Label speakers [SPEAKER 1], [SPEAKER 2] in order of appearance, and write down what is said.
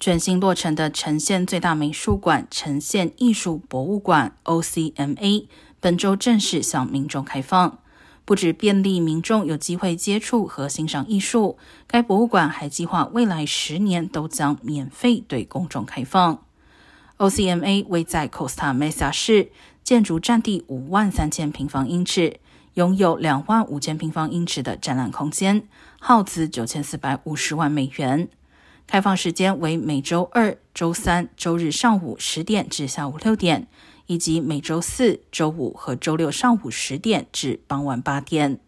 [SPEAKER 1] 全新落成的呈现最大美术馆——呈现艺术博物馆 （OCMA） 本周正式向民众开放。不止便利民众有机会接触和欣赏艺术，该博物馆还计划未来十年都将免费对公众开放。OCMA 位在 Costa Mesa 市，建筑占地五万三千平方英尺，拥有两万五千平方英尺的展览空间，耗资九千四百五十万美元。开放时间为每周二、周三、周日上午十点至下午六点，以及每周四、周五和周六上午十点至傍晚八点。